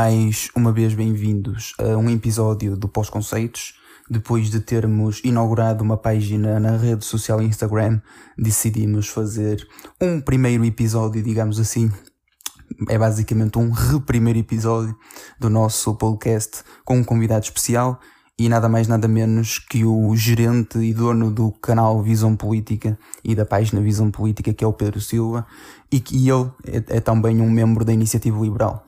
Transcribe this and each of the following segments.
mais uma vez bem-vindos a um episódio do Pós-Conceitos. Depois de termos inaugurado uma página na rede social Instagram, decidimos fazer um primeiro episódio, digamos assim. É basicamente um re-primeiro episódio do nosso podcast com um convidado especial e nada mais nada menos que o gerente e dono do canal Visão Política e da página Visão Política, que é o Pedro Silva, e que ele é, é também um membro da Iniciativa Liberal.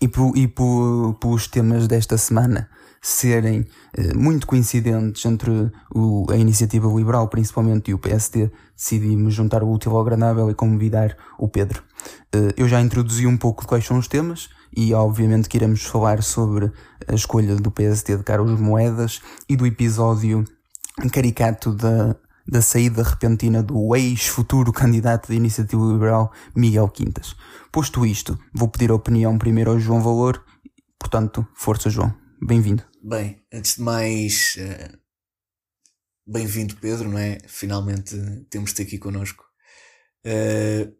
E, por, e por, pelos temas desta semana serem eh, muito coincidentes entre o, a Iniciativa Liberal, principalmente, e o PSD, decidimos juntar o útil ao agradável e convidar o Pedro. Eh, eu já introduzi um pouco de quais são os temas, e obviamente que iremos falar sobre a escolha do PSD de Carlos Moedas e do episódio caricato da, da saída repentina do ex-futuro candidato da Iniciativa Liberal, Miguel Quintas. Posto isto, vou pedir a opinião primeiro ao João Valor, portanto, força João, bem-vindo. Bem, antes de mais, uh, bem-vindo Pedro, não é? Finalmente temos-te aqui connosco. Uh,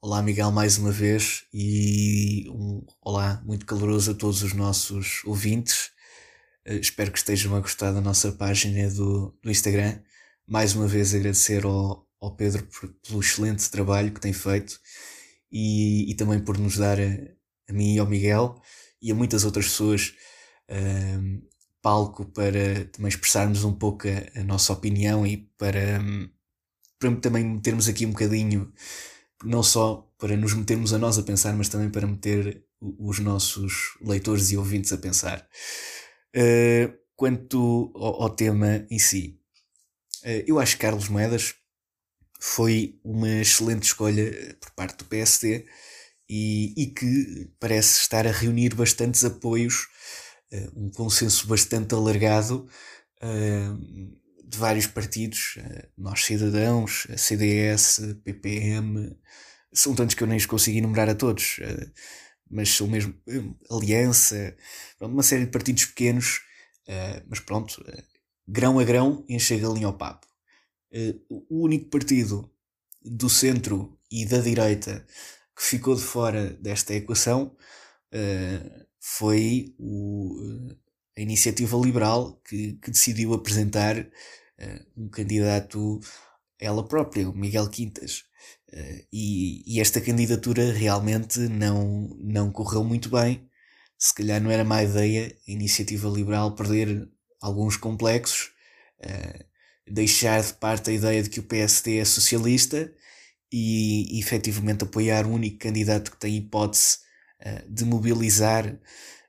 Olá, Miguel, mais uma vez e um olá muito caloroso a todos os nossos ouvintes. Uh, espero que estejam a gostar da nossa página do, do Instagram. Mais uma vez agradecer ao, ao Pedro por, pelo excelente trabalho que tem feito e, e também por nos dar a, a, mim e ao Miguel e a muitas outras pessoas uh, palco para também expressarmos um pouco a, a nossa opinião e para, um, para também metermos aqui um bocadinho não só para nos metermos a nós a pensar, mas também para meter os nossos leitores e ouvintes a pensar. Uh, quanto ao, ao, tema em si, eu acho que Carlos Moedas foi uma excelente escolha por parte do PSD e, e que parece estar a reunir bastantes apoios, uh, um consenso bastante alargado de vários partidos, eh, nós cidadãos, CDS, PPM, são tantos que eu nem os consigo enumerar a todos, eh, mas são mesmo eh, Aliança, uma série de partidos pequenos, mas pronto, grão a grão enche a galinha ao papo. O único partido do centro e da direita que ficou de fora desta equação foi o, a iniciativa liberal que, que decidiu apresentar uh, um candidato ela própria, o Miguel Quintas. Uh, e, e, esta candidatura realmente não, não correu muito bem. Se calhar não era má ideia a iniciativa liberal perder alguns complexos, uh, deixar de parte a ideia de que o PSD é socialista e, efetivamente apoiar o único candidato que tem hipótese uh, de mobilizar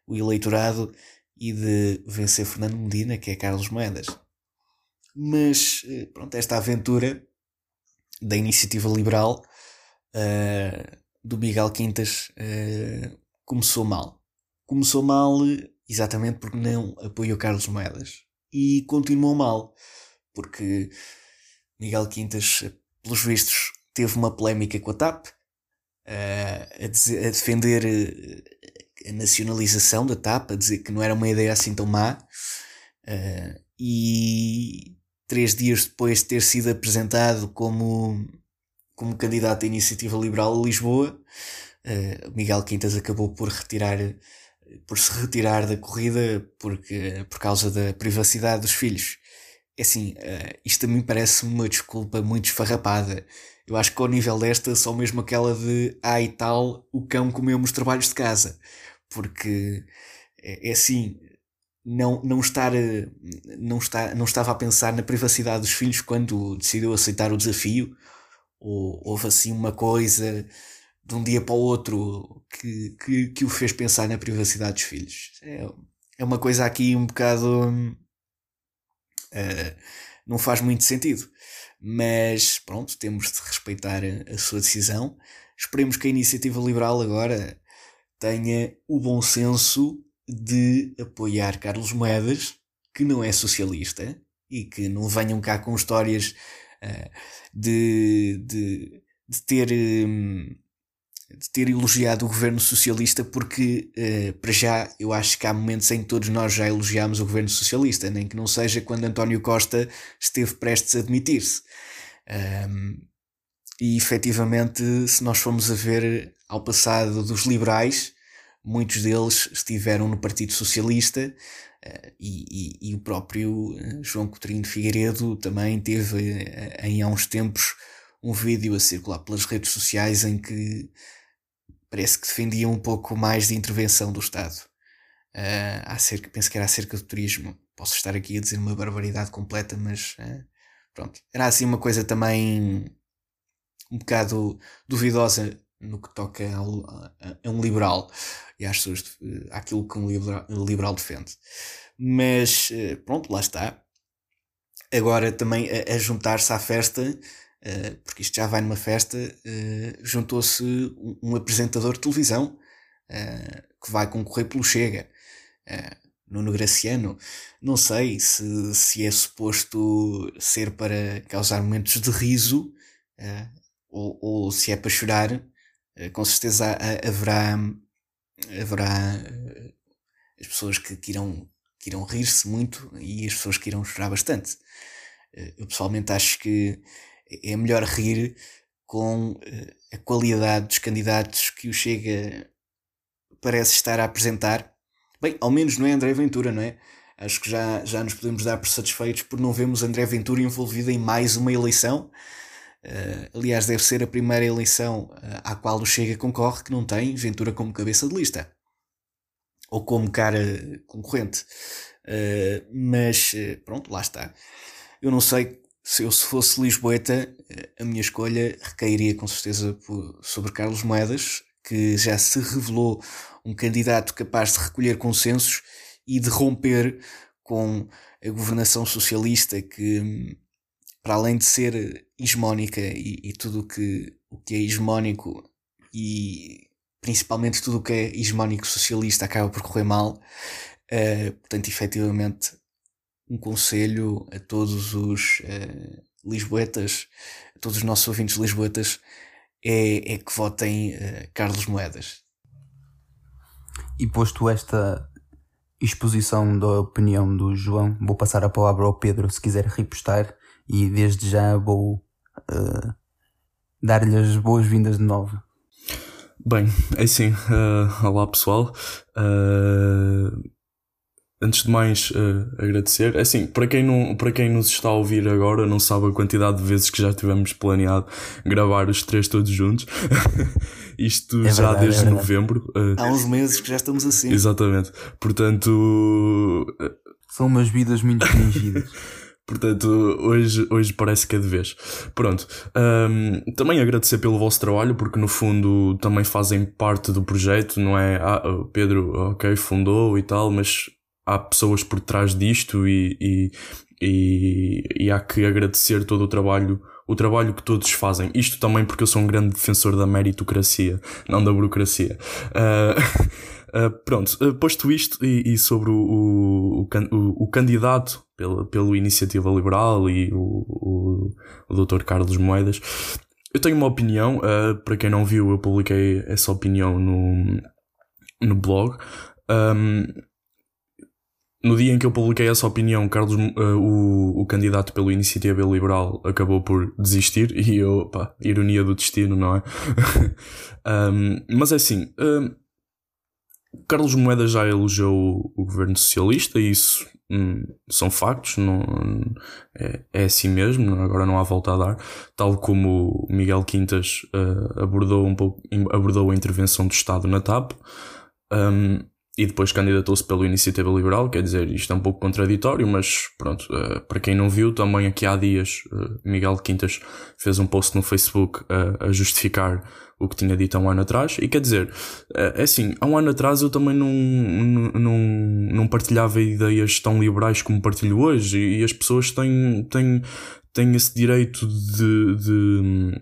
o eleitorado e de vencer Fernando Medina, que é Carlos Moedas. Mas, eh, pronto, esta aventura da iniciativa liberal uh, do Miguel Quintas uh, começou mal. Começou mal exatamente porque não apoiou Carlos Moedas. E continuou mal, porque Miguel Quintas, pelos vistos, teve uma polémica com a TAP, uh, a, defender a nacionalização da TAP, a dizer que não era uma ideia assim tão má. Uh, e três dias depois de ter sido apresentado como, como candidato à Iniciativa Liberal a Lisboa, Miguel Quintas acabou por retirar por se retirar da corrida porque, por causa da privacidade dos filhos. É assim, uh, isto a mim parece uma desculpa muito esfarrapada. Eu acho que ao nível desta, só mesmo aquela de ah e tal, o cão comeu os trabalhos de casa porque é, é assim, não, não, estar, não, está, não estava a pensar na privacidade dos filhos quando decidiu aceitar o desafio, ou houve assim uma coisa de um dia para o outro que, que, que o fez pensar na privacidade dos filhos. É, é uma coisa aqui um bocado. Uh, não faz muito sentido. Mas pronto, temos de respeitar a, sua decisão. Esperemos que a iniciativa liberal agora tenha o bom senso de apoiar Carlos Moedas, que não é socialista, e que não venham cá com histórias uh, de, de, de, ter. Um, de ter elogiado o governo socialista, porque, uh, para já, eu acho que há momentos em que todos nós já elogiámos o governo socialista, nem que não seja quando António Costa esteve prestes a admitir-se. Um, e efetivamente, se nós formos a ver ao passado dos liberais, muitos deles estiveram no Partido Socialista uh, e, e, e, o próprio João Coutinho de Figueiredo também teve em há uns tempos um vídeo a circular pelas redes sociais em que parece que defendia um pouco mais de intervenção do Estado. Uh, acerca, penso que era acerca do turismo. Posso estar aqui a dizer uma barbaridade completa, mas uh, pronto. Era assim uma coisa também um bocado duvidosa no que toca a, a, um liberal e às pessoas, àquilo que um liberal, liberal defende. Mas pronto, lá está. Agora também a, a juntar-se à festa Uh, porque isto já vai numa festa, uh, juntou-se um, um, apresentador de televisão uh, que vai concorrer pelo Chega, Nuno Graciano. Não sei se, se é suposto ser para causar momentos de riso ou, ou, se é para chorar. com certeza haverá, haverá as pessoas que, irão, que irão rir-se muito e as pessoas que irão chorar bastante. eu pessoalmente acho que é melhor rir com uh, a qualidade dos candidatos que o Chega parece estar a apresentar. Bem, ao menos não é André Ventura, não é? Acho que já, já nos podemos dar por satisfeitos por não vermos André Ventura envolvido em mais uma eleição. Uh, aliás, deve ser a primeira eleição uh, à qual o Chega concorre que não tem Ventura como cabeça de lista ou como cara concorrente. Uh, mas pronto, lá está. Eu não sei se eu se fosse Lisboeta, a minha escolha recairia com certeza por, sobre Carlos Moedas, que já se revelou um candidato capaz de recolher consensos e de romper com a governação socialista que, para além de ser hegemónica e, e tudo que, o que é hegemónico e principalmente tudo o que é hegemónico socialista acaba por correr mal, uh, portanto, efetivamente, um conselho a todos os uh, lisboetas, a todos os nossos ouvintes lisboetas, é, é que votem uh, Carlos Moedas. E posto esta exposição da opinião do João, vou passar a palavra ao Pedro se quiser repostar e desde já vou uh, dar-lhe as boas-vindas de novo. Bem, é assim, uh, olá pessoal. Uh, antes de mais uh, agradecer. É assim, para quem, não, para quem nos está a ouvir agora, não sabe a quantidade de vezes que já tivemos planeado gravar os três todos juntos. Isto é já verdade, desde é novembro. Uh, Há uns meses que já estamos assim. Exatamente. Portanto. Uh, São umas vidas muito fingidas. Portanto, hoje, hoje parece que é de vez. Pronto. Um, também agradecer pelo vosso trabalho, porque no fundo também fazem parte do projeto, não é? Ah, Pedro, ok, fundou e tal, mas há pessoas por trás disto e, e, e, e, há que agradecer todo o trabalho, o trabalho que todos fazem. Isto também porque eu sou um grande defensor da meritocracia, não da burocracia. Uh, uh, pronto, uh, posto isto e, e sobre o, o, o, o, candidato pelo, pelo Iniciativa Liberal e o, o, o Dr. Carlos Moedas, eu tenho uma opinião. para quem não viu, eu publiquei essa opinião no, no blog. Um, no dia em que eu publiquei essa opinião, Carlos, uh, o, o candidato pelo Iniciativa Liberal acabou por desistir e eu, pá, ironia do destino, não é? um, mas é assim, uh, Carlos Moeda já elogiou o governo socialista e isso hum, são factos, não, é, é assim mesmo, agora não há volta a dar, tal como Miguel Quintas uh, abordou, um pouco, abordou a intervenção do Estado na TAP. Um, e depois candidatou-se pela Iniciativa Liberal, quer dizer, isto é um pouco contraditório, mas pronto, uh, para quem não viu, também aqui há dias uh, Miguel Quintas fez um post no Facebook uh, a justificar o que tinha dito há um ano atrás, e quer dizer, é assim, há um ano atrás eu também não, não, não partilhava ideias tão liberais como partilho hoje, e, e as pessoas têm, têm, têm esse direito de, de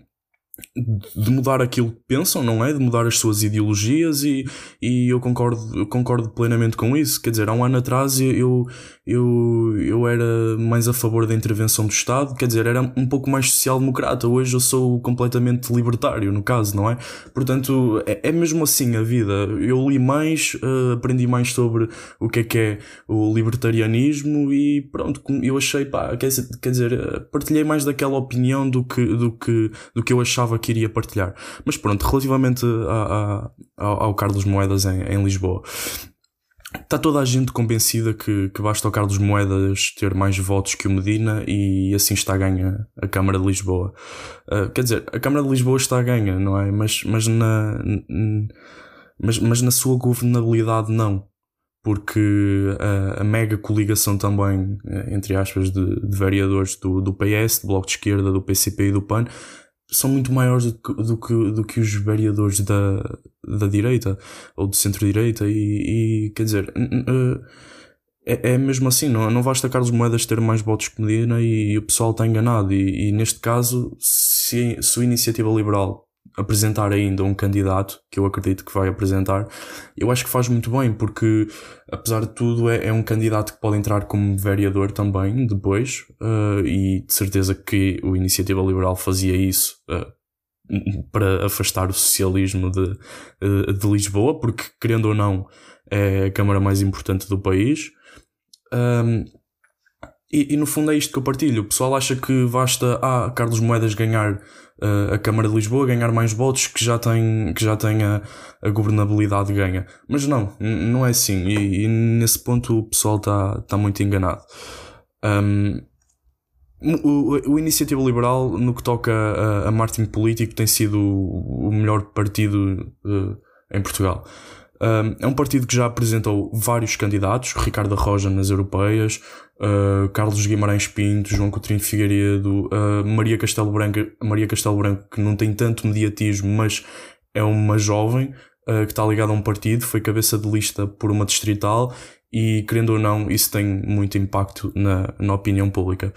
de mudar aquilo que pensam, não é? De mudar as suas ideologias e, e eu concordo, concordo plenamente com isso. Quer dizer, há um ano atrás eu, eu, eu era mais a favor da intervenção do Estado, quer dizer, era um pouco mais social-democrata. Hoje eu sou completamente libertário, no caso, não é? Portanto, é, é mesmo assim a vida. Eu li mais, uh, aprendi mais sobre o que é que é o libertarianismo e pronto, eu achei, pá, quer, dizer, partilhei mais daquela opinião do que, do que, do que eu achava que que iria partilhar. Mas pronto, relativamente a, a, ao, ao Carlos Moedas em, em Lisboa. Está toda a gente convencida que, que basta o Carlos Moedas ter mais votos que o Medina e assim está a ganha a Câmara de Lisboa. Uh, quer dizer, a Câmara de Lisboa está a ganha, não é? Mas, mas, na, mas, mas na sua governabilidade não. Porque a, a mega coligação também, eh, entre aspas, de, de vereadores do, do PS, do Bloco de Esquerda, do PCP e do PAN, são muito maiores do que, do que, do que os vereadores da, da direita ou do centro-direita e, e, quer dizer eh, é, é mesmo assim, não, não basta Carlos Moedas ter mais votos que Medina e, e o pessoal está enganado e, e, neste caso se, se a iniciativa liberal apresentar ainda um candidato, que eu acredito que vai apresentar, eu acho que faz muito bem, porque apesar de tudo é, é um candidato que pode entrar como vereador também depois, uh, e de certeza que o Iniciativa Liberal fazia isso uh, para afastar o socialismo de, uh, de Lisboa, porque querendo ou não é a Câmara mais importante do país. Um, e, e, no fundo é isto que eu partilho. O pessoal acha que basta ah, Carlos Moedas ganhar uh, a Câmara de Lisboa, ganhar mais votos, que já tem, que já tem a, a governabilidade ganha. Mas não, não é assim. E, e nesse ponto o pessoal está tá muito enganado. Um, o, o Iniciativa Liberal, no que toca a, a marketing político, tem sido o melhor partido uh, em Portugal. Um, é um partido que já apresentou vários candidatos, Ricardo Roja nas europeias, uh, Carlos Guimarães Pinto, João Coutinho Figueiredo, uh, Maria Castelo Branco, Maria Castelo Branco, que não tem tanto mediatismo, mas é uma jovem uh, que está ligada a um partido, foi cabeça de lista por uma distrital e, querendo ou não, isso tem muito impacto na, na opinião pública.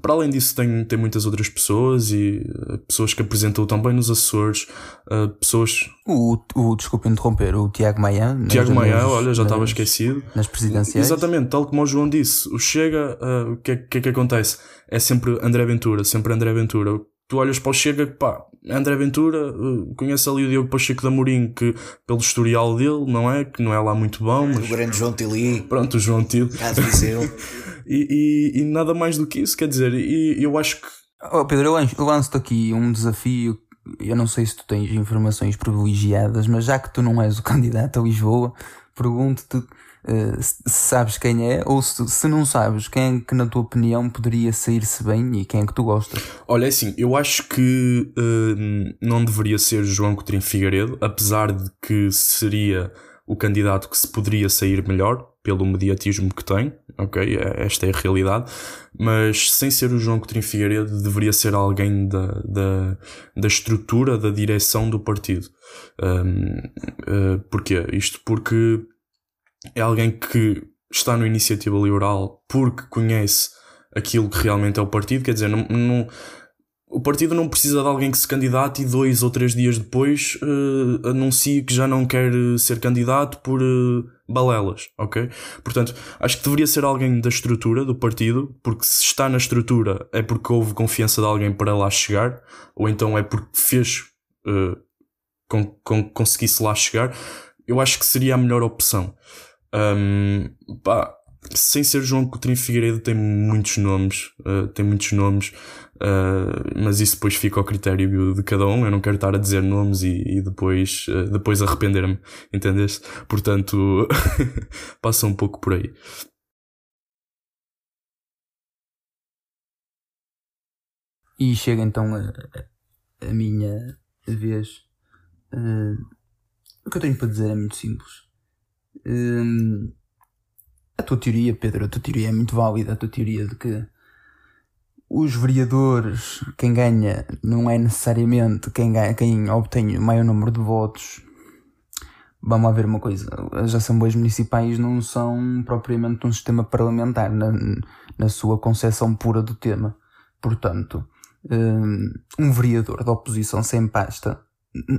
Para além disso, tem, tem muitas outras pessoas e uh, pessoas que apresentam também nos Açores, uh, pessoas. O, o, desculpa interromper, o Tiago Maia. Tiago Maia, olha, já estava esquecido. Nas presidenciais. Exatamente, tal como o João disse, o Chega, uh, o que é que, é que acontece? É sempre André Ventura, sempre André Ventura. Tu olhas para o Chega, pá, André Ventura, uh, conhece ali o Diogo Pacheco da Mourinho, que pelo historial dele, não é? Que não é lá muito bom. Mas... O grande João Tili. Pronto, o João Tili. Viseu. E, e, e, nada mais do que isso, quer dizer, e eu acho que. Oh, Pedro, eu lanço-te aqui um desafio. Eu não sei se tu tens informações privilegiadas, mas já que tu não és o candidato a Lisboa, pergunto-te uh, se sabes quem é, ou se, se não sabes, quem é que, na tua opinião, poderia sair-se bem e quem é que tu gostas? Olha, é assim, eu acho que uh, não deveria ser João Coutinho Figueiredo, apesar de que seria o candidato que se poderia sair melhor pelo mediatismo que tem, ok? É, esta é a realidade, mas sem ser o João Coutinho Figueiredo, deveria ser alguém da, da, da estrutura, da direção do partido. Um, uh, porquê? Isto porque é alguém que está no Iniciativa Liberal porque conhece aquilo que realmente é o partido, quer dizer, não, não o partido não precisa de alguém que se candidate e dois ou três dias depois uh, anuncie que já não quer eh, ser candidato por uh, balelas, ok? Portanto, acho que deveria ser alguém da estrutura do partido, porque se está na estrutura é porque houve confiança de alguém para lá chegar, ou então é porque fez uh, com, com conseguisse lá chegar. Eu acho que seria a melhor opção. Um, pá, sem ser João Coutinho Figueiredo tem muitos nomes, uh, tem muitos nomes. Uh, mas isso depois fica ao critério de cada um. Eu não quero estar a dizer nomes e, e depois, uh, depois arrepender-me, entendeste? Portanto, passa um pouco por aí. E chega então a, a minha vez. Uh, o que eu tenho para dizer é muito simples. a tua teoria, Pedro, a tua teoria é muito válida. A tua teoria de que os vereadores, quem ganha não é necessariamente quem, ganha, quem obtém o maior número de votos. Vamos lá ver uma coisa, as assembleias municipais não são propriamente um sistema parlamentar na, na sua concepção pura do tema. Portanto, hum, um vereador da oposição sem pasta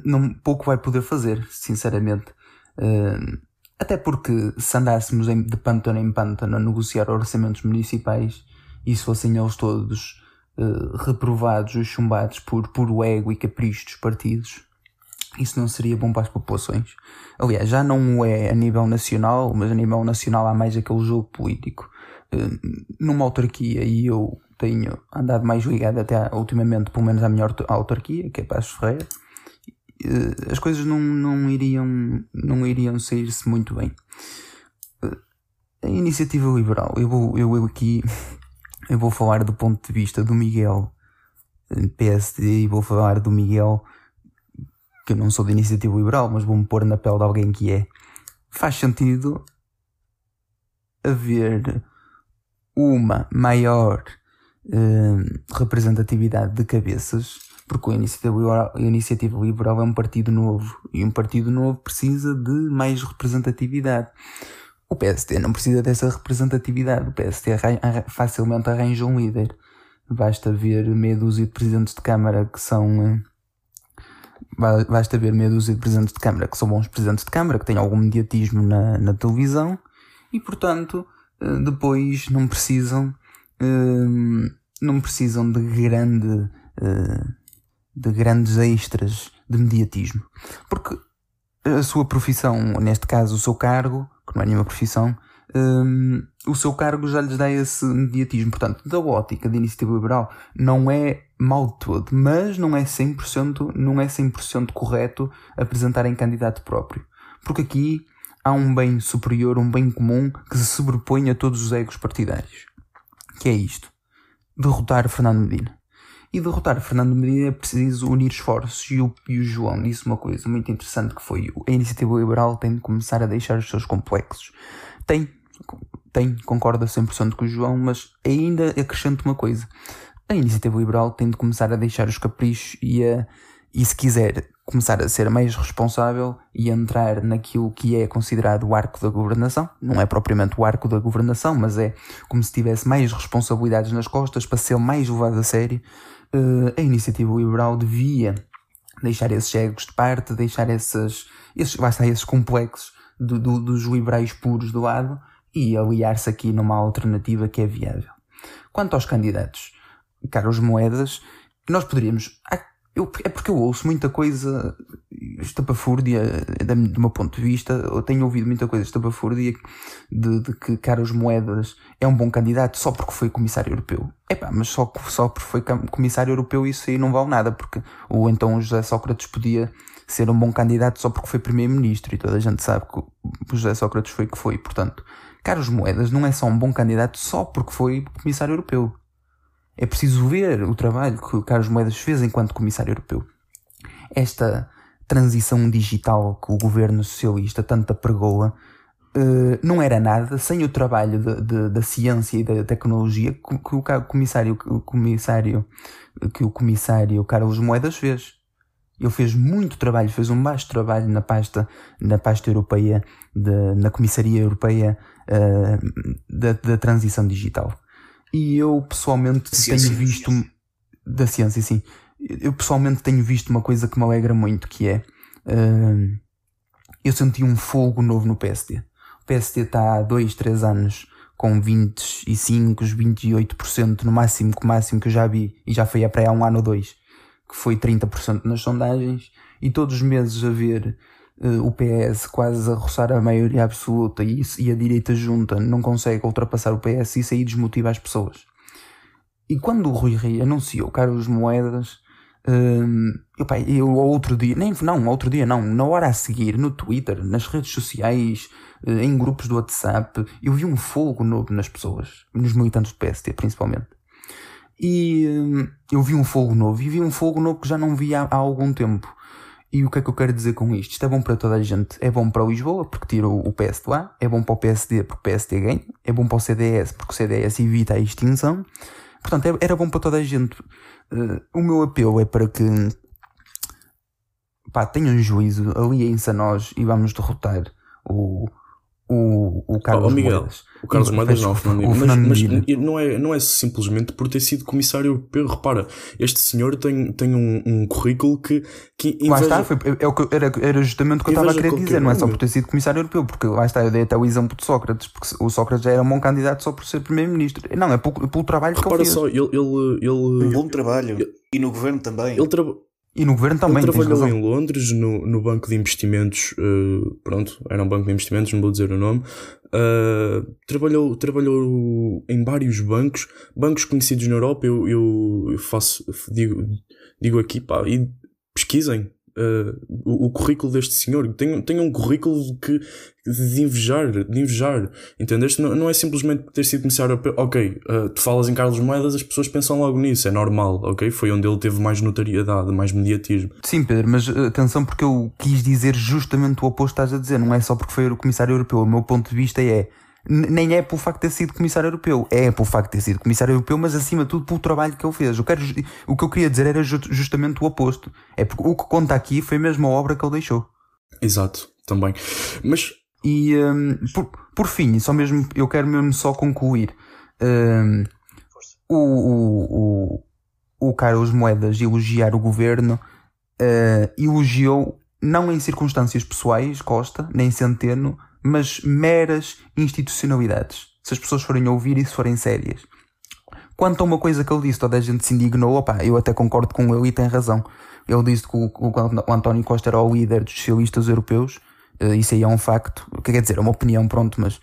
não, pouco vai poder fazer, sinceramente. Hum, até porque se andássemos de pântano em pântano a negociar orçamentos municipais, e se fossem eles todos uh, reprovados ou chumbados por puro ego e capricho dos partidos, isso não seria bom para as populações. Aliás, já não é a nível nacional, mas a nível nacional há mais aquele jogo político. Uh, numa autarquia, e eu tenho andado mais ligado até ultimamente, pelo menos à minha autarquia, que é Passos Ferreira, eh, as coisas não, não iriam, não iriam sair-se muito bem. A iniciativa liberal, eu vou, eu aqui, eu vou falar do ponto de vista do Miguel eh, PSD e vou falar do Miguel, que eu não sou de iniciativa liberal, mas vou-me pôr na pele de alguém que é. Faz sentido haver uma maior representatividade de cabeças porque a Iniciativa, Liberal, a Iniciativa Liberal é um partido novo e um partido novo precisa de mais representatividade. O PSD não precisa dessa representatividade. O PSD facilmente arranja um líder. Basta ver meia dúzia de presidentes de Câmara que são. Eh, basta ver meia dúzia de presidentes de Câmara que são bons presidentes de Câmara, que têm algum mediatismo na, na televisão e, portanto, eh, depois não precisam. Eh, não precisam de grande de grandes extras de mediatismo. Porque a sua profissão, neste caso o seu cargo, não é nenhuma profissão, um, o seu cargo já lhes dá esse mediatismo. Portanto, da ótica da iniciativa liberal, não é mal todo, mas não é 100%, não é 100% correto apresentarem candidato próprio. Porque aqui há um bem superior, um bem comum que se sobrepõe a todos os egos partidários. Que é isto. Derrotar Fernando Medina e derrotar Fernando Medina é preciso unir esforços. E o, e o João disse uma coisa muito interessante que foi a iniciativa liberal tem de começar a deixar os seus complexos. Tem, tem, concorda 100% com o João, mas ainda acrescento uma coisa. A iniciativa liberal tem de começar a deixar os caprichos e a, e se quiser começar a ser mais responsável e entrar naquilo que é considerado o arco da governação, não é propriamente o arco da governação, mas é como se tivesse mais responsabilidades nas costas para ser mais levado a sério, a iniciativa liberal devia deixar esses egos de parte, deixar esses, esses, vai estar esses complexos do, do, dos liberais puros do lado e aliar-se aqui numa alternativa que é viável. Quanto aos candidatos, Carlos Moedas, nós poderíamos. Eu, é porque eu ouço muita coisa estapafúrdia, do meu ponto de vista, eu tenho ouvido muita coisa estapafúrdia de, de que Carlos Moedas é um bom candidato só porque foi comissário europeu. Epá, mas só, só porque foi comissário europeu isso aí não vale nada, porque o então José Sócrates podia ser um bom candidato só porque foi primeiro-ministro e toda a gente sabe que o José Sócrates foi que foi. Portanto, Carlos Moedas não é só um bom candidato só porque foi comissário europeu. É preciso ver o trabalho que o Carlos Moedas fez enquanto comissário europeu. Esta transição digital que o governo socialista tanto apregoa uh, não era nada sem o trabalho de, de, da ciência e da tecnologia que, que, o comissário, o comissário, que o comissário Carlos Moedas fez. Ele fez muito trabalho, fez um baixo trabalho na pasta, na pasta europeia, de, na comissaria europeia uh, da, da transição digital. E eu pessoalmente ciência, tenho visto. Ciência. Da ciência, sim. Eu pessoalmente tenho visto uma coisa que me alegra muito, que é. Uh, eu senti um fogo novo no PSD. O PSD está há 2, 3 anos com 25, 28% no máximo, que máximo que eu já vi, e já foi a praia há um ano ou dois, que foi 30% nas sondagens, e todos os meses a ver o PS quase a roçar a maioria absoluta e, e a direita junta não consegue ultrapassar o PS, isso aí desmotiva as pessoas. E quando o Rui Rio anunciou Carlos Moedas, um, eu, pá, eu outro dia, nem não, outro dia não, na hora a seguir, no Twitter, nas redes sociais, eh, em grupos do WhatsApp, eu vi um fogo novo nas pessoas, nos militantes do PST principalmente. E um, eu vi um fogo novo, e vi um fogo novo que já não vi há, há algum tempo. E o que é que eu quero dizer com isto? Isto é bom para toda a gente. É bom para Lisboa, porque tira o PS de lá. É bom para o PSD, porque o PSD ganha. É bom para o CDS, porque o CDS evita a extinção. Portanto, é, era bom para toda a gente. Uh, o meu apelo é para que pá, tenham juízo, aliem-se a nós e vamos derrotar o, o, o Carlos oh, Miguel, Moedas. O Carlos Moedas não, Fernando o Fernando mas, mas, não, é, não é simplesmente por ter sido comissário europeu. Repara, este senhor tem, tem um, um currículo que. que lá está, foi, é o que, era, era justamente o que eu estava a querer dizer, não é só por ter sido comissário europeu, porque lá está, eu dei até o exemplo de Sócrates, porque o Sócrates já era um bom candidato só por ser primeiro-ministro. Não, é pelo, pelo trabalho Repara que ele fez. só, ele. ele, ele um bom trabalho. Ele, e no governo também. Ele trabalhou E no governo também. Ele trabalhou em Londres, no, no banco de investimentos, uh, pronto, era um banco de investimentos, não vou dizer o nome. Uh, trabalhou, trabalhou em vários bancos, bancos conhecidos na Europa. Eu, eu faço, digo, digo aqui, pá, e pesquisem, uh, o, o, currículo deste senhor. Tem, tem um currículo que, de invejar, de invejar. Entendeste? Não, não é simplesmente ter sido comissário europeu. Ok, uh, tu falas em Carlos Moedas, as pessoas pensam logo nisso, é normal, ok? Foi onde ele teve mais notoriedade, mais mediatismo. Sim, Pedro, mas uh, atenção porque eu quis dizer justamente o oposto estás a dizer. Não é só porque foi o comissário europeu. O meu ponto de vista é nem é pelo facto de ter sido comissário europeu, é pelo facto de ter sido comissário europeu, mas acima de tudo pelo trabalho que ele fez. Eu quero, o que eu queria dizer era justamente o oposto. É porque o que conta aqui foi mesmo a obra que ele deixou. Exato, também. Mas. E um, por, por fim, só mesmo, eu quero mesmo só concluir. Um, o, o, o, o Carlos Moedas elogiar o governo uh, elogiou, não em circunstâncias pessoais, Costa, nem Centeno, mas meras institucionalidades. Se as pessoas forem ouvir e se forem sérias. Quanto a uma coisa que ele disse, toda a gente se indignou, opá, eu até concordo com ele e tem razão. Ele disse que o, o António Costa era o líder dos socialistas europeus, uh, isso aí é um facto, quer dizer, é uma opinião, pronto, mas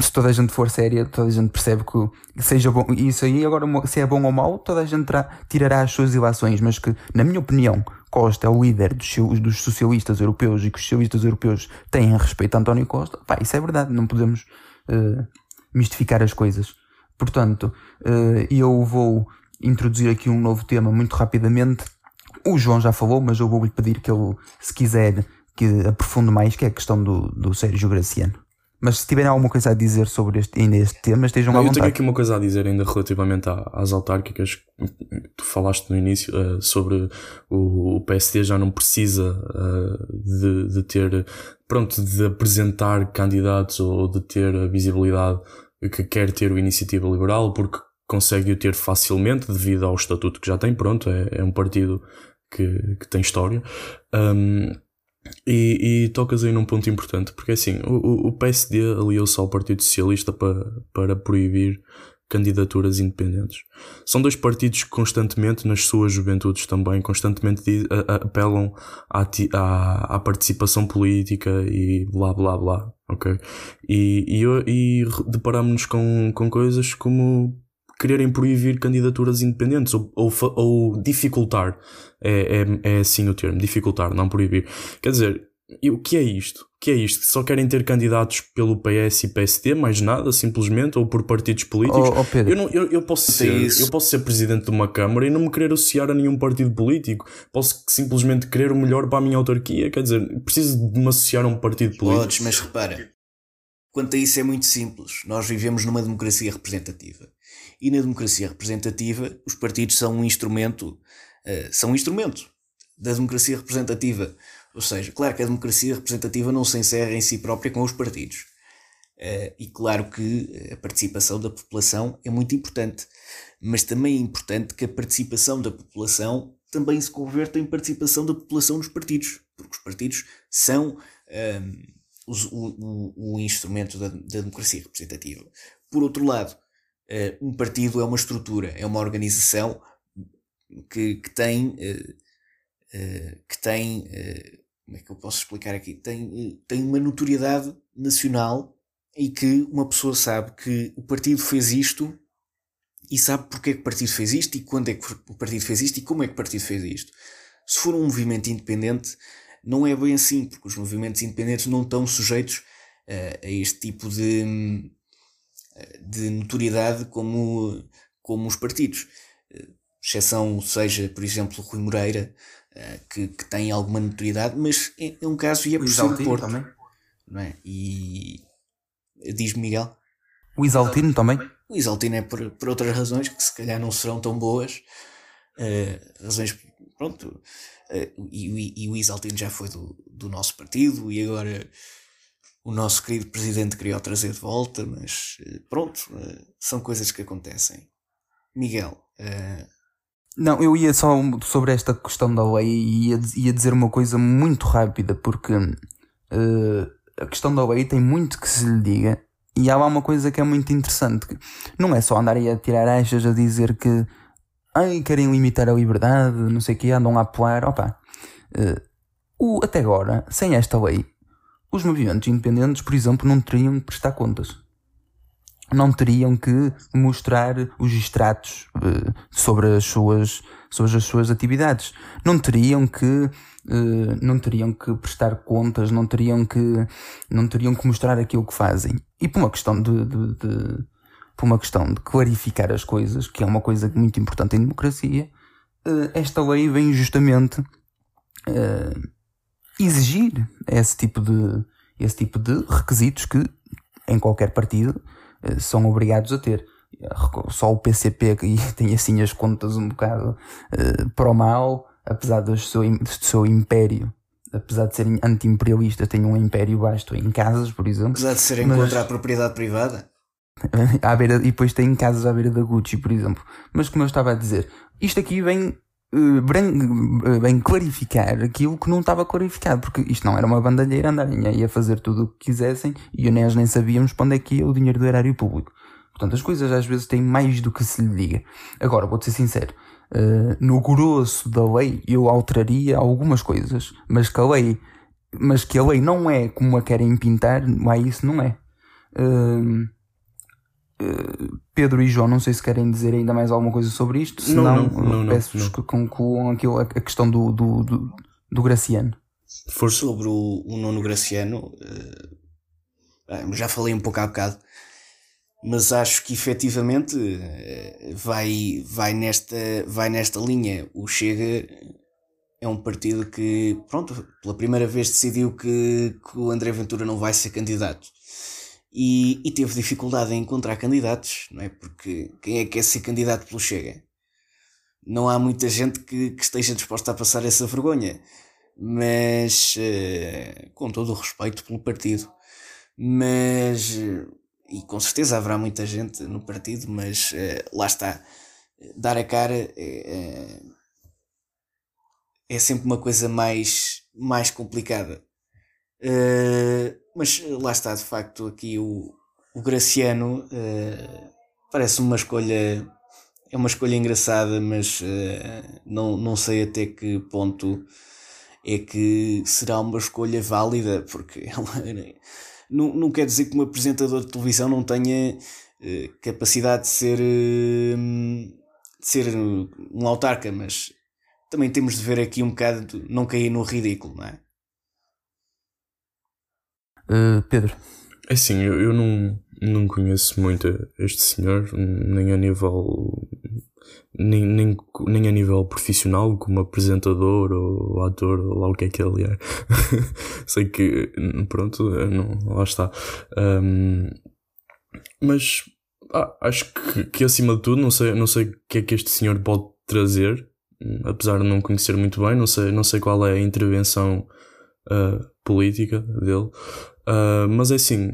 se toda a gente for séria, toda a gente percebe que seja bom, isso aí agora se é bom ou mau, toda a gente tirará as suas ilações, mas que, na minha opinião, Costa é o líder dos, dos, socialistas europeus e que os socialistas europeus têm respeito a António Costa, pá, isso é verdade, não podemos uh, mistificar as coisas. Portanto, uh, eu vou introduzir aqui um novo tema muito rapidamente. O João já falou, mas eu vou-lhe pedir que ele, se quiser, que aprofunde mais, que é a questão do, do Sérgio Graciano. Mas se tiverem alguma coisa a dizer sobre este, ainda este tema, estejam Não, à vontade. Eu tenho aqui uma coisa a dizer ainda relativamente às autárquicas. Tu falaste no início uh, sobre o, o, PSD já não precisa uh, de, de ter, pronto, de apresentar candidatos ou de ter a visibilidade que quer ter o Iniciativa Liberal, porque consegue o ter facilmente devido ao estatuto que já tem. Pronto, é, é um partido que, que tem história. Um, e, e, tocas aí num ponto importante, porque assim, o, o PSD aliou-se ao Partido Socialista para, para proibir candidaturas independentes. São dois partidos que constantemente, nas suas juventudes também, constantemente apelam à, à, à participação política e blá blá blá, ok? E, e, e deparamos-nos com, com coisas como quererem proibir candidaturas independentes ou, ou, ou dificultar. É, é, é assim o termo, dificultar, não proibir. Quer dizer, e o que é isto? O que é isto? Só querem ter candidatos pelo PS e PSD, mais nada, simplesmente, ou por partidos políticos? Oh, oh eu, não, eu, eu, posso ser, eu posso ser presidente de uma Câmara e não me querer associar a nenhum partido político. Posso simplesmente querer o melhor para a minha autarquia. Quer dizer, preciso de me associar a um partido político. Podes, mas repara, quanto a isso é muito simples. Nós vivemos numa democracia representativa. E na democracia representativa, os partidos são um instrumento, uh, são um instrumento da democracia representativa. Ou seja, claro que a democracia representativa não se encerra em si própria com os partidos. Uh, e claro que a participação da população é muito importante. Mas também é importante que a participação da população também se converta em participação da população nos partidos. Porque os partidos são um, ehm, o, o, o, instrumento da, da democracia representativa. Por outro lado, um partido é uma estrutura, é uma organização que, que tem. Uh, uh, que tem. como é que eu posso explicar aqui? Tem, tem uma notoriedade nacional e que uma pessoa sabe que o partido fez isto e sabe porque é que o partido fez isto e quando é que o partido fez isto e como é que o partido fez isto. Se for um movimento independente, não é bem assim, porque os movimentos independentes não estão sujeitos a este tipo de, de notoriedade como, como os partidos. Exceção seja, por exemplo, Rui Moreira, eh, que, que tem alguma notoriedade, mas é, é um caso e é possível pôr. também. Não é? E diz-me Miguel. O Isaltino também? O Isaltino é por, por outras razões que se calhar não serão tão boas. Uh, razões, pronto. Uh, e, e, o Isaltino já foi do, do nosso partido e agora o nosso querido presidente queria o trazer de volta, mas eh, pronto, eh, são coisas que acontecem. Miguel. Uh... Não, eu ia só sobre esta questão da lei e ia, ia dizer uma coisa muito rápida, porque uh, a questão da lei tem muito que se lhe diga e há lá uma coisa que é muito interessante. Que não é só andar aí a tirar achas a dizer que ai, querem limitar a liberdade, não sei o que, andam a apelar. Opa, uh, o, até agora, sem esta lei, os movimentos independentes, por exemplo, não teriam que prestar contas. Não teriam que mostrar os extratos uh, sobre, as suas, sobre as suas atividades. Não teriam que Uh, não teriam que prestar contas, não teriam que, não teriam que mostrar aquilo que fazem. E por uma questão de, de, de, por uma questão de clarificar as coisas, que é uma coisa muito importante em democracia, uh, esta lei vem justamente exigir esse tipo de, esse tipo de requisitos que em qualquer partido uh, são obrigados a ter. Só o PCP que tem assim as contas um bocado uh, para o mal, apesar do seu, do seu império, apesar de serem anti-imperialistas, tem um império vasto em casas, por exemplo. Apesar de serem mas... contra a propriedade privada. à beira, e depois tem casas à beira da Gucci, por exemplo. Mas como eu estava a dizer, isto aqui vem uh, bem clarificar aquilo que não estava clarificado, porque isto não era uma bandalheira andarem aí a fazer tudo o que quisessem e nós nem sabíamos para onde é que ia o dinheiro do erário público. Portanto, as coisas às vezes têm mais do que se lhe diga. Agora, vou-te ser sincero, uh, no grosso da lei eu alteraria algumas coisas, mas que a lei, mas que a lei não é como a querem pintar, lá isso não é. Uh, Pedro e João, não sei se querem dizer ainda mais alguma coisa sobre isto, senão peço-vos que concluam aquilo, a questão do, do, do, do Graciano. For sobre o, o nono Graciano, uh, já falei um pouco há bocado, mas acho que efetivamente uh, vai, vai, nesta, vai nesta linha. O Chega é um partido que, pronto, pela primeira vez decidiu que, que o André Ventura não vai ser candidato e, e, teve dificuldade em encontrar candidatos, não é? Porque quem é que quer ser candidato pelo Chega? Não há muita gente que, que esteja disposta a passar essa vergonha, mas uh, com todo o respeito pelo partido, mas uh, e com certeza haverá muita gente no partido, mas uh, lá está, dar a cara é, é sempre uma coisa mais, mais complicada. Uh, mas eh, lá está, de facto, aqui o, o Graciano uh, parece uma escolha. É uma escolha engraçada, mas uh, não, não sei até que ponto é que será uma escolha válida, porque ela não, não quer dizer que um apresentador de televisão não tenha uh, capacidade de ser, de ser um autarca, mas também temos de ver aqui um bocado, de não cair no ridículo, não é? Uh, Pedro. É assim, eu, eu não, não conheço muito este senhor, nem a nível. Nem, nem, nem a nível profissional, como apresentador ou ator, ou lá o que é que ele é. Sei que, pronto, não, lá está. Um, mas ah, acho que, que acima de tudo, não sei, não sei o que é que este senhor pode trazer, apesar de não conhecer muito bem, não sei, não sei qual é a intervenção uh, política dele. Uh, mas é assim,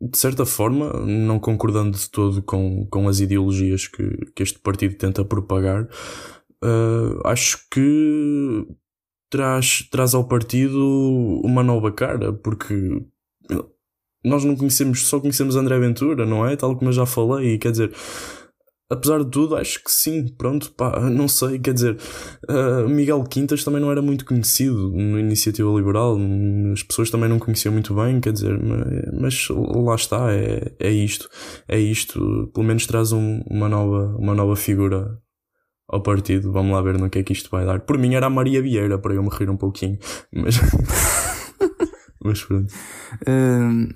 de certa forma, não concordando de todo com, com as ideologias que, que este partido tenta propagar, uh, acho que traz, traz ao partido uma nova cara, porque nós não conhecemos, só conhecemos André Ventura, não é? Tal como eu já falei, quer dizer, apesar de tudo, acho que sim, pronto, pá, não sei, quer dizer, uh, Miguel Quintas também não era muito conhecido no Iniciativa Liberal, as pessoas também não conheciam muito bem, quer dizer, mas, lá está, é, é isto, é isto, pelo menos traz um, uma, nova, uma nova figura ao partido, vamos lá ver no que é que isto vai dar. Por mim era a Maria Vieira, para eu me rir um pouquinho, mas, mas pronto. Uh,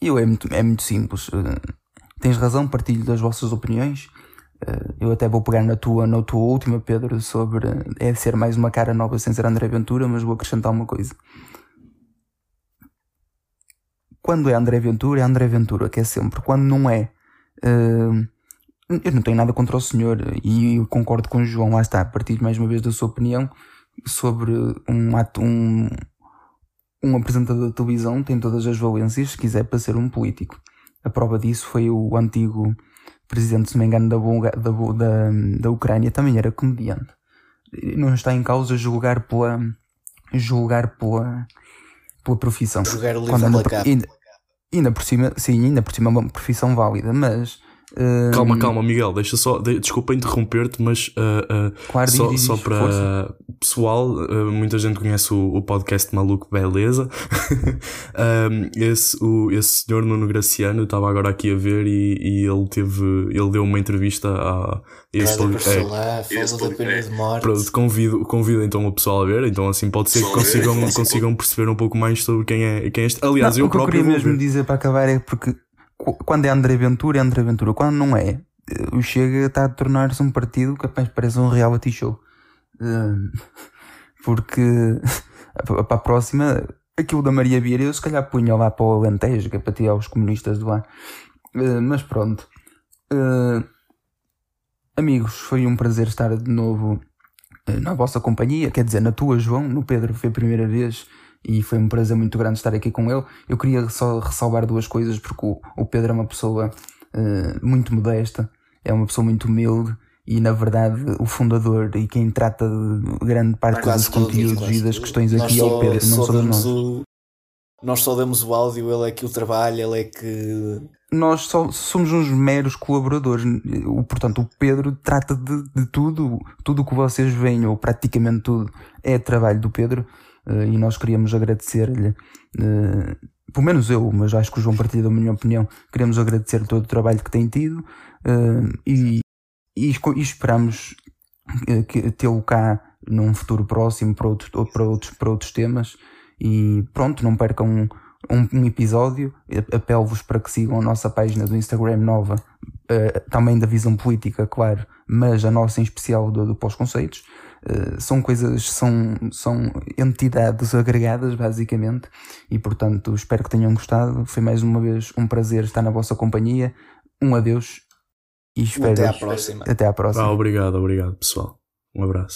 eu é muito, é muito simples. Uh, tens razão, partilho das vossas opiniões eu até vou pegar na tua, na tua última, Pedro, sobre é ser mais uma cara nova sem ser André Ventura, mas vou acrescentar uma coisa. Quando é André Ventura, é André Ventura, que é sempre. Quando não é. Uh, eu não tenho nada contra o senhor e concordo com o João, lá está, a partir mais uma vez da sua opinião sobre um ato, um, um apresentador de televisão tem todas as valências, se quiser, para ser um político. A prova disso foi o antigo presidente, se não me engano, da, Bulga, da, da, da Ucrânia, também era comediante. Não está em causa julgar pela. julgar pela. pela profissão. Jogar o livro ainda, ainda, ainda por cima, sim, ainda por cima é uma profissão válida, mas Calma, calma, Miguel, deixa só, de, desculpa interromper-te, mas uh, uh, claro, só, diz, só para força. pessoal, uh, muita gente conhece o, o podcast Maluco Beleza. um, esse, o, esse senhor Nuno Graciano estava agora aqui a ver e, e ele teve, ele deu uma entrevista a, esse podcast. morte. Pronto, convido, convido então o pessoal a ver, então assim pode ser que consigam, consigam perceber um pouco mais sobre quem é, quem é este. Aliás, Não, eu o que eu próprio. queria mesmo ver. dizer para acabar é porque qu- quando é André Ventura, é André Ventura. Quando não é, eh, o Chega está a tornar-se um partido que apenas parece um reality show. Eh, Porque para a próxima, aquilo da Maria Vieira, eu se calhar punha lá para o Alentejo, que é para tirar os comunistas de lá. Eh, Mas pronto. Eh, Amigos, foi um prazer estar de novo na vossa companhia, quer dizer, na tua, João, no Pedro foi a primeira vez e foi um prazer muito grande estar aqui com ele. Eu queria só ressalvar duas coisas, porque o, o Pedro é uma pessoa eh, muito modesta, é uma pessoa muito humilde e, na verdade, o fundador e quem trata de grande parte dos conteúdos e das questões Nós aqui é o só- Pedro, não só somos nós. o- Nós só damos o áudio, ele é que o trabalha, ele é que. nós só somos uns meros colaboradores. O, portanto, o Pedro trata de, de tudo, tudo o que vocês veem, ou praticamente tudo, é trabalho do Pedro. Eh, e nós queríamos agradecer-lhe, eh, pelo menos eu, mas acho que o João partilha da minha opinião, queremos agradecer todo o trabalho que tem tido eh, e, e, e esperamos tê-lo cá num futuro próximo para outros, ou para outros, para outros temas. E pronto, não percam um, um, um episódio. Apelo-vos para que sigam a nossa página do Instagram nova, eh, também da visão política, claro, mas a nossa em especial do, do pós-conceitos. Eh, são coisas, são, são entidades agregadas, basicamente, e portanto espero que tenham gostado. Foi mais uma vez um prazer estar na vossa companhia. Um adeus e espero Até à próxima. até à próxima. Ah, obrigado, obrigado, pessoal. Um abraço.